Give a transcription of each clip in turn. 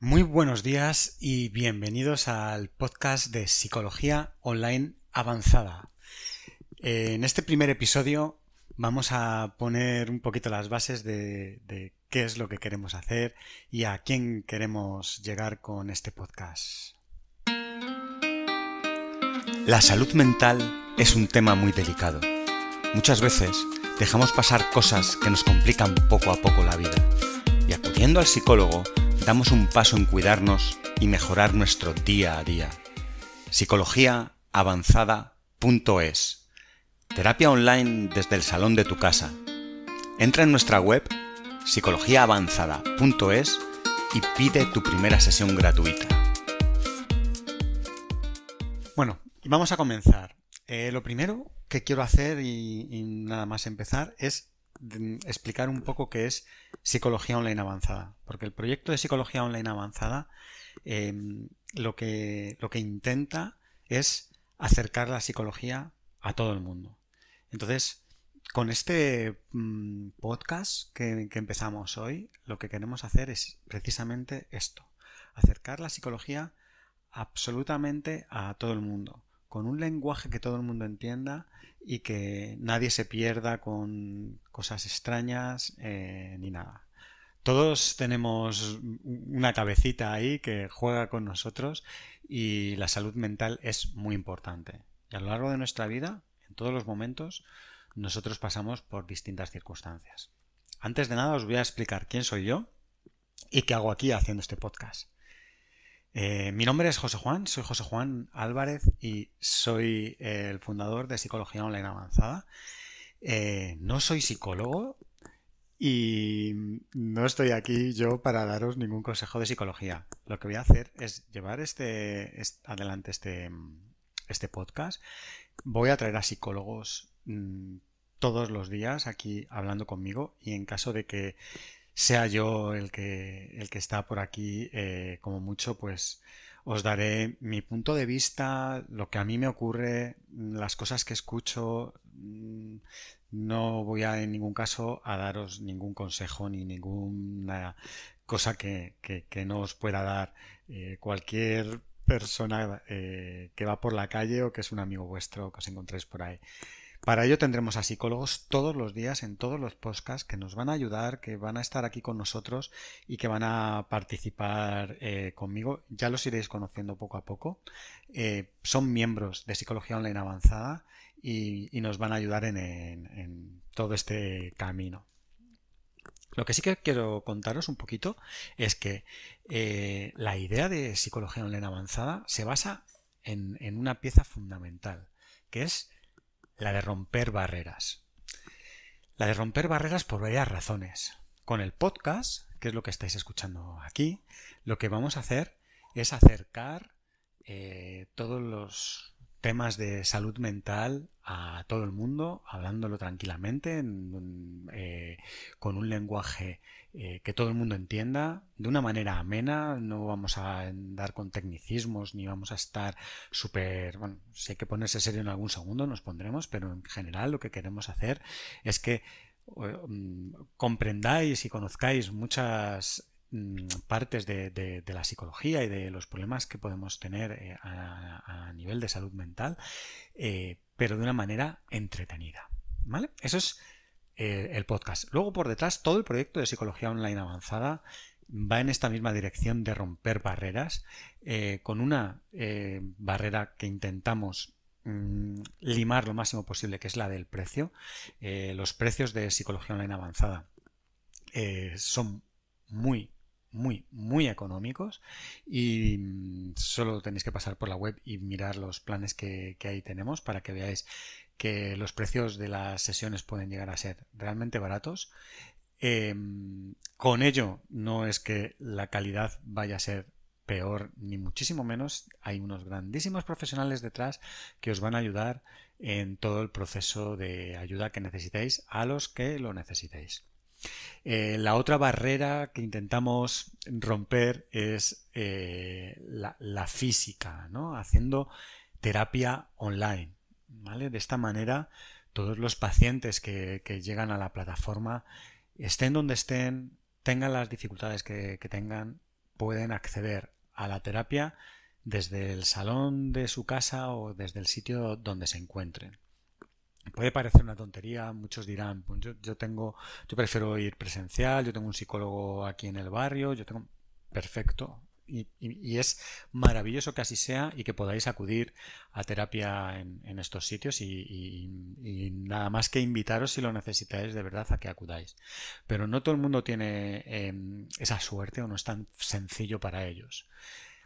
Muy buenos días y bienvenidos al podcast de Psicología Online Avanzada. En este primer episodio vamos a poner un poquito las bases de, qué es lo que queremos hacer y a quién queremos llegar con este podcast. La salud mental es un tema muy delicado. Muchas veces dejamos pasar cosas que nos complican poco a poco la vida y acudiendo al psicólogo damos un paso en cuidarnos y mejorar nuestro día a día. Psicologiaavanzada.es Terapia online desde el salón de tu casa. Entra en nuestra web psicologiaavanzada.es y pide tu primera sesión gratuita. Bueno, vamos a comenzar. Eh, lo primero que quiero hacer y, y nada más empezar es explicar un poco qué es psicología online avanzada. Porque el proyecto de psicología online avanzada em, lo, que, lo que intenta es acercar la psicología a todo el mundo. Entonces, con este mm, podcast que, que, empezamos hoy, lo que queremos hacer es precisamente esto, acercar la psicología absolutamente a todo el mundo, con un lenguaje que todo el mundo entienda y que nadie se pierda con cosas extrañas eh, ni nada. Todos tenemos una cabecita ahí que juega con nosotros y la salud mental es muy importante. Y a lo largo de nuestra vida, en todos los momentos, nosotros pasamos por distintas circunstancias. Antes de nada os voy a explicar quién soy yo y qué hago aquí haciendo este podcast. Eh, mi nombre es José Juan, soy José Juan Álvarez y soy el fundador de Psicología Online Avanzada. Eh, no soy psicólogo y no estoy aquí yo para daros ningún consejo de psicología. Lo que voy a hacer es llevar este, adelante este, este podcast. Voy a traer a psicólogos mm, todos los días aquí hablando conmigo y en caso de que sea yo el que, el que está por aquí, eh, como mucho, pues os daré mi punto de vista, lo que a mí me ocurre, las cosas que escucho. Mm, no voy a en ningún caso a daros ningún consejo ni ninguna cosa que, no os pueda dar eh, cualquier persona eh, que va por la calle o que es un amigo vuestro que os encontréis por ahí. Para ello tendremos a psicólogos todos los días en todos los podcasts que nos van a ayudar, que van a estar aquí con nosotros y que van a participar eh, conmigo. Ya los iréis conociendo poco a poco. Eh, son miembros de Psicología Online Avanzada y, nos van a ayudar en, todo este camino. Lo que sí que quiero contaros un poquito es que eh, la idea de Psicología Online Avanzada se basa en una pieza fundamental, que es la de romper barreras. La de romper barreras por varias razones. Con el podcast, que es lo que estáis escuchando aquí, lo que vamos a hacer es acercar eh, todos los temas de salud mental a todo el mundo, hablándolo tranquilamente, eh, con un lenguaje eh, que todo el mundo entienda, de una manera amena, no vamos a andar con tecnicismos, ni vamos a estar súper, bueno, si hay que ponerse serio en algún segundo, nos pondremos, pero en general lo que queremos hacer es que mm, comprendáis y conozcáis muchas partes de, la psicología y de los problemas que podemos tener eh, a, nivel de salud mental, eh, pero de una manera entretenida. ¿Vale? Eso es eh, el podcast. Luego por detrás, todo el proyecto de psicología online avanzada va en esta misma dirección de romper barreras, con una barrera que intentamos mm, limar lo máximo posible, que es la del precio. los precios de psicología online avanzada son muy muy, muy económicos y mm, solo tenéis que pasar por la web y mirar los planes que, ahí tenemos para que veáis que los precios de las sesiones pueden llegar a ser realmente baratos. Em, con ello no es que la calidad vaya a ser peor ni muchísimo menos. Hay unos grandísimos profesionales detrás que os van a ayudar en todo el proceso de ayuda que necesitéis a los que lo necesitéis. Eh, la otra barrera que intentamos romper es eh, la, física, ¿no? haciendo terapia online. De esta manera, todos los pacientes que, llegan a la plataforma, estén donde estén, tengan las dificultades que, tengan, pueden acceder a la terapia desde el salón de su casa o desde el sitio donde se encuentren. Puede parecer una tontería, muchos dirán, pues yo, yo, tengo, yo prefiero ir presencial, yo tengo un psicólogo aquí en el barrio, yo tengo perfecto, y, es maravilloso que así sea y que podáis acudir a terapia en, estos sitios y, nada más que invitaros si lo necesitáis de verdad a que acudáis. Pero no todo el mundo tiene em, esa suerte o no es tan sencillo para ellos.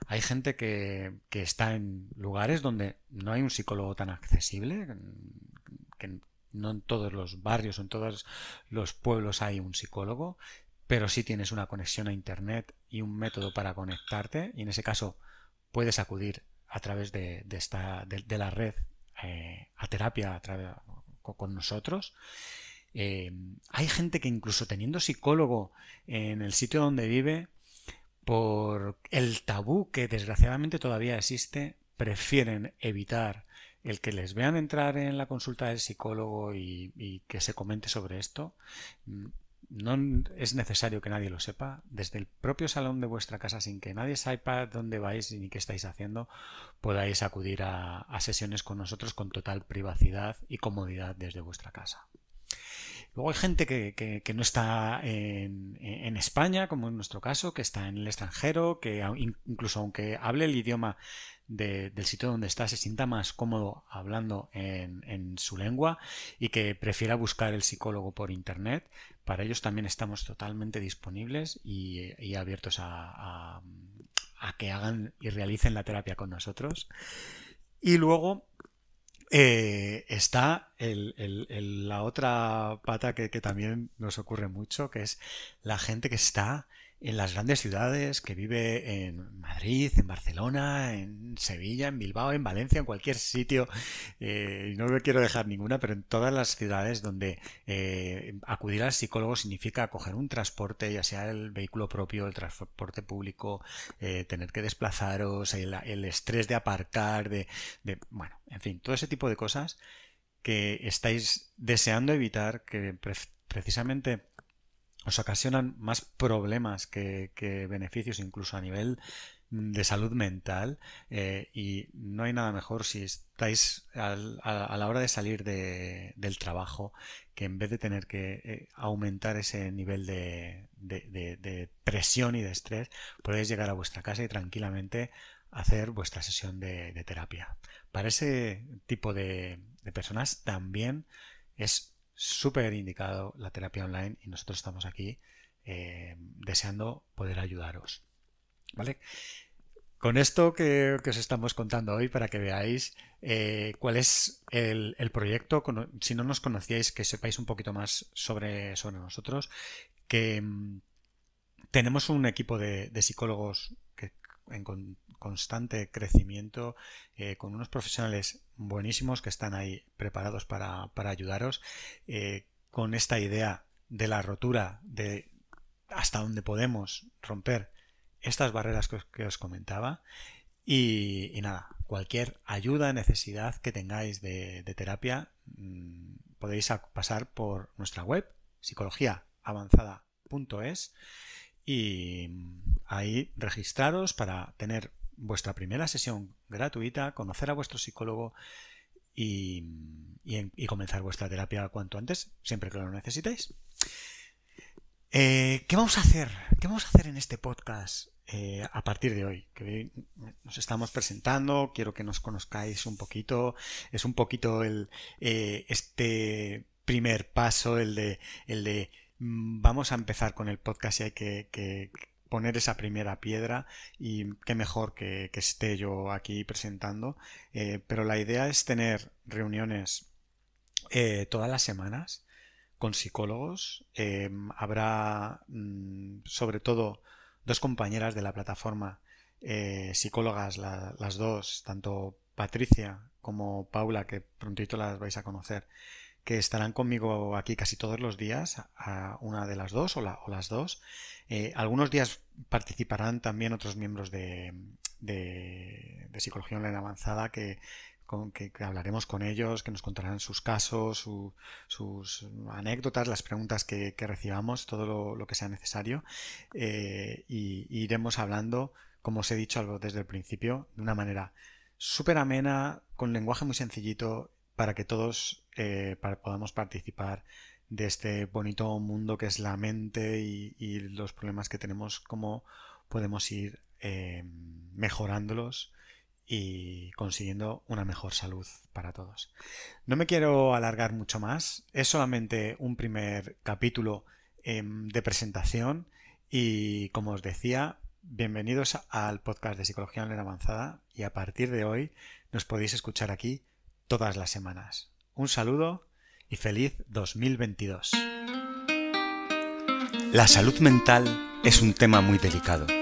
Hay gente que, que, está en lugares donde no hay un psicólogo tan accesible, que no en todos los barrios o en todos los pueblos hay un psicólogo pero si tienes una conexión a Internet y un método para conectarte, y en ese caso puedes acudir a través de, esta, de, la red eh, a terapia con nosotros. Eh, hay gente que incluso teniendo psicólogo en el sitio donde vive, por el tabú que desgraciadamente todavía existe, prefieren evitar el que les vean entrar en la consulta del psicólogo y que se comente sobre esto, no es necesario que nadie lo sepa. Desde el propio salón de vuestra casa, sin que nadie sepa dónde vais ni qué estáis haciendo, podáis acudir a, sesiones con nosotros con total privacidad y comodidad desde vuestra casa. Luego hay gente que, no está en, en, España, como en nuestro caso, que está en el extranjero, que incluso aunque hable el idioma del sitio donde está se sienta más cómodo hablando en, su lengua y que prefiera buscar el psicólogo por internet, para ellos también estamos totalmente disponibles y, abiertos a, que hagan y realicen la terapia con nosotros. Y luego eh, está la otra pata que, que, también nos ocurre mucho, que es la gente que está en las grandes ciudades, que vive en En Barcelona, en Sevilla, en Bilbao, en Valencia, en cualquier sitio, eh, no me quiero dejar ninguna, pero en todas las ciudades donde eh, acudir al psicólogo significa coger un transporte, ya sea el vehículo propio, el transporte público, eh, tener que desplazaros, el, estrés de aparcar, de, bueno, en fin, todo ese tipo de cosas que estáis deseando evitar que precisamente os ocasionan más problemas que, beneficios incluso a nivel de salud mental eh, y no hay nada mejor si estáis a, la hora de salir del trabajo que en vez de tener que eh, aumentar ese nivel de, presión y de estrés podéis llegar a vuestra casa y tranquilamente hacer vuestra sesión de, terapia. Para ese tipo de personas también es súper indicado la terapia online y nosotros estamos aquí eh, deseando poder ayudaros. ¿Vale? Con esto que, os estamos contando hoy para que veáis eh, cuál es el, proyecto, si no nos conocíais, que sepáis un poquito más sobre, sobre nosotros, que mm, tenemos un equipo de, psicólogos que, en constante crecimiento, eh, con unos profesionales buenísimos que están ahí preparados para, ayudaros, eh, con esta idea de la rotura, de hasta donde podemos romper estas barreras que os, comentaba. Y, nada, cualquier ayuda, necesidad que tengáis de, terapia, mm, podéis pasar por nuestra web, psicologiaavanzada.es y ahí registraros para tener vuestra primera sesión gratuita, conocer a vuestro psicólogo y, comenzar vuestra terapia cuanto antes, siempre que lo necesitéis. Eh, ¿Qué vamos a hacer? ¿Qué vamos a hacer en este podcast eh, a partir de hoy? Nos estamos presentando, quiero que nos conozcáis un poquito. Es un poquito el eh, este primer paso, el de el de mm, vamos a empezar con el podcast y hay que poner esa primera piedra y qué mejor que, esté yo aquí presentando. Eh, pero la idea es tener reuniones eh, todas las semanas con psicólogos. Habrá mm, sobre todo dos compañeras de la plataforma, psicólogas las dos, tanto Patricia como Paula, que prontito las vais a conocer, que estarán conmigo aquí casi todos los días, a una de las dos o, las dos. Eh, algunos días participarán también otros miembros de, de, Psicología Online Avanzada que con, que, hablaremos con ellos, que nos contarán sus casos, sus anécdotas, las preguntas que, recibamos, todo lo, que sea necesario. Eh, y, iremos hablando, como os he dicho desde el principio, de una manera súper amena, con lenguaje muy sencillito, para que todos eh, podamos participar de este bonito mundo que es la mente y, los problemas que tenemos, cómo podemos ir eh, mejorándolos y consiguiendo una mejor salud para todos. No me quiero alargar mucho más, es solamente un primer capítulo em, de presentación y como os decía, bienvenidos al podcast de Psicología Online Avanzada y a partir de hoy nos podéis escuchar aquí todas las semanas. Un saludo y feliz 2022. La salud mental es un tema muy delicado.